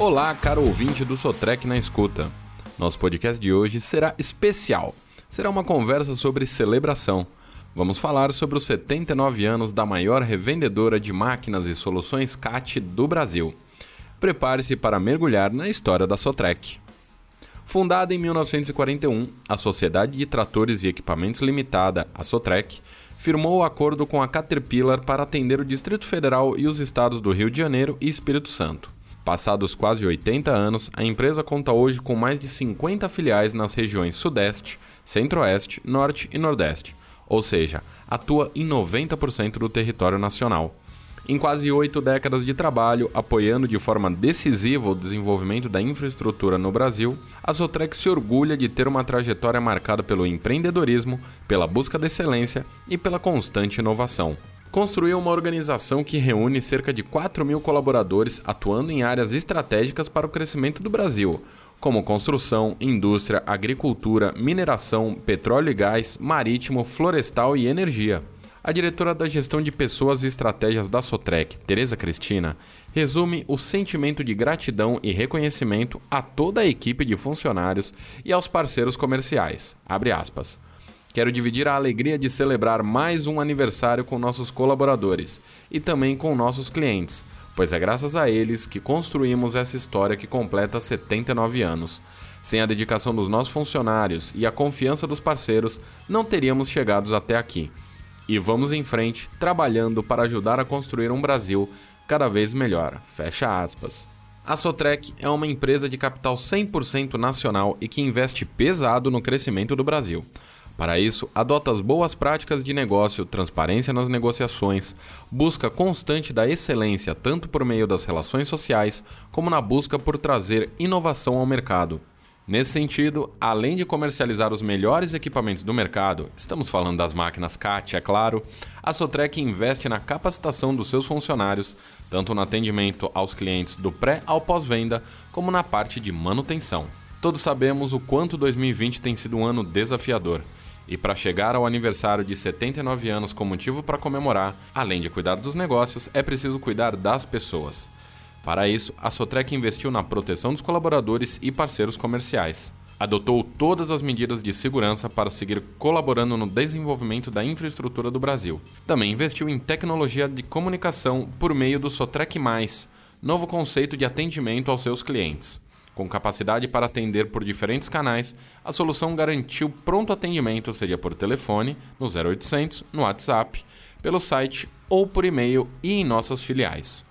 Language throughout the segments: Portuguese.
Olá, caro ouvinte do Sotrec na Escuta. Nosso podcast de hoje será especial. Será uma conversa sobre celebração. Vamos falar sobre os 79 anos da maior revendedora de máquinas e soluções CAT do Brasil. Prepare-se para mergulhar na história da Sotrec. Fundada em 1941, a Sociedade de Tratores e Equipamentos Limitada, a Sotrec, firmou o acordo com a Caterpillar para atender o Distrito Federal e os estados do Rio de Janeiro e Espírito Santo. Passados quase 80 anos, a empresa conta hoje com mais de 50 filiais nas regiões Sudeste, Centro-Oeste, Norte e Nordeste, ou seja, atua em 90% do território nacional. Em quase oito décadas de trabalho, apoiando de forma decisiva o desenvolvimento da infraestrutura no Brasil, a Sotrec se orgulha de ter uma trajetória marcada pelo empreendedorismo, pela busca da excelência e pela constante inovação. Construiu uma organização que reúne cerca de 4 mil colaboradores atuando em áreas estratégicas para o crescimento do Brasil, como construção, indústria, agricultura, mineração, petróleo e gás, marítimo, florestal e energia. A diretora da Gestão de Pessoas e Estratégias da Sotrec, Tereza Cristina, resume o sentimento de gratidão e reconhecimento a toda a equipe de funcionários e aos parceiros comerciais. Quero dividir a alegria de celebrar mais um aniversário com nossos colaboradores e também com nossos clientes, pois é graças a eles que construímos essa história que completa 79 anos. Sem a dedicação dos nossos funcionários e a confiança dos parceiros, não teríamos chegado até aqui e vamos em frente trabalhando para ajudar a construir um Brasil cada vez melhor. Fecha aspas. A Sotrec é uma empresa de capital 100% nacional e que investe pesado no crescimento do Brasil. Para isso, adota as boas práticas de negócio, transparência nas negociações, busca constante da excelência tanto por meio das relações sociais como na busca por trazer inovação ao mercado. Nesse sentido, além de comercializar os melhores equipamentos do mercado, estamos falando das máquinas CAT, é claro, a Sotrec investe na capacitação dos seus funcionários, tanto no atendimento aos clientes do pré ao pós-venda, como na parte de manutenção. Todos sabemos o quanto 2020 tem sido um ano desafiador. E para chegar ao aniversário de 79 anos com motivo para comemorar, além de cuidar dos negócios, é preciso cuidar das pessoas. Para isso, a Sotrec investiu na proteção dos colaboradores e parceiros comerciais. Adotou todas as medidas de segurança para seguir colaborando no desenvolvimento da infraestrutura do Brasil. Também investiu em tecnologia de comunicação por meio do Sotrec novo conceito de atendimento aos seus clientes. Com capacidade para atender por diferentes canais, a solução garantiu pronto atendimento, seja por telefone, no 0800, no WhatsApp, pelo site ou por e-mail e em nossas filiais.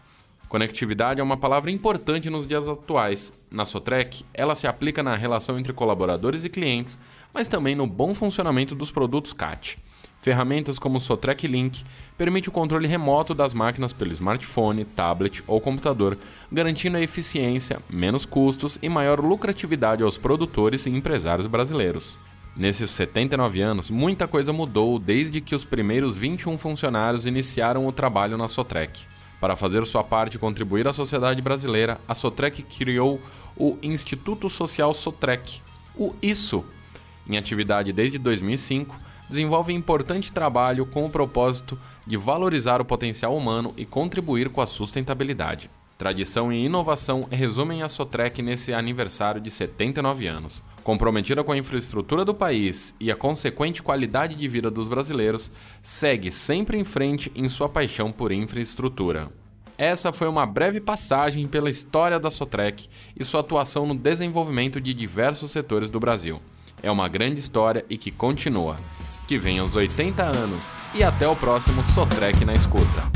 Conectividade é uma palavra importante nos dias atuais. Na Sotrec, ela se aplica na relação entre colaboradores e clientes, mas também no bom funcionamento dos produtos CAT. Ferramentas como o Sotrec Link permite o controle remoto das máquinas pelo smartphone, tablet ou computador, garantindo a eficiência, menos custos e maior lucratividade aos produtores e empresários brasileiros. Nesses 79 anos, muita coisa mudou desde que os primeiros 21 funcionários iniciaram o trabalho na Sotrec. Para fazer sua parte e contribuir à sociedade brasileira, a Sotrec criou o Instituto Social Sotrec, o ISO. Em atividade desde 2005, desenvolve importante trabalho com o propósito de valorizar o potencial humano e contribuir com a sustentabilidade. Tradição e inovação resumem a Sotrec nesse aniversário de 79 anos. Comprometida com a infraestrutura do país e a consequente qualidade de vida dos brasileiros, segue sempre em frente em sua paixão por infraestrutura. Essa foi uma breve passagem pela história da Sotrec e sua atuação no desenvolvimento de diversos setores do Brasil. É uma grande história e que continua. Que venha os 80 anos e até o próximo Sotrec na escuta.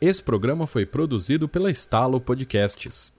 Esse programa foi produzido pela Estalo Podcasts.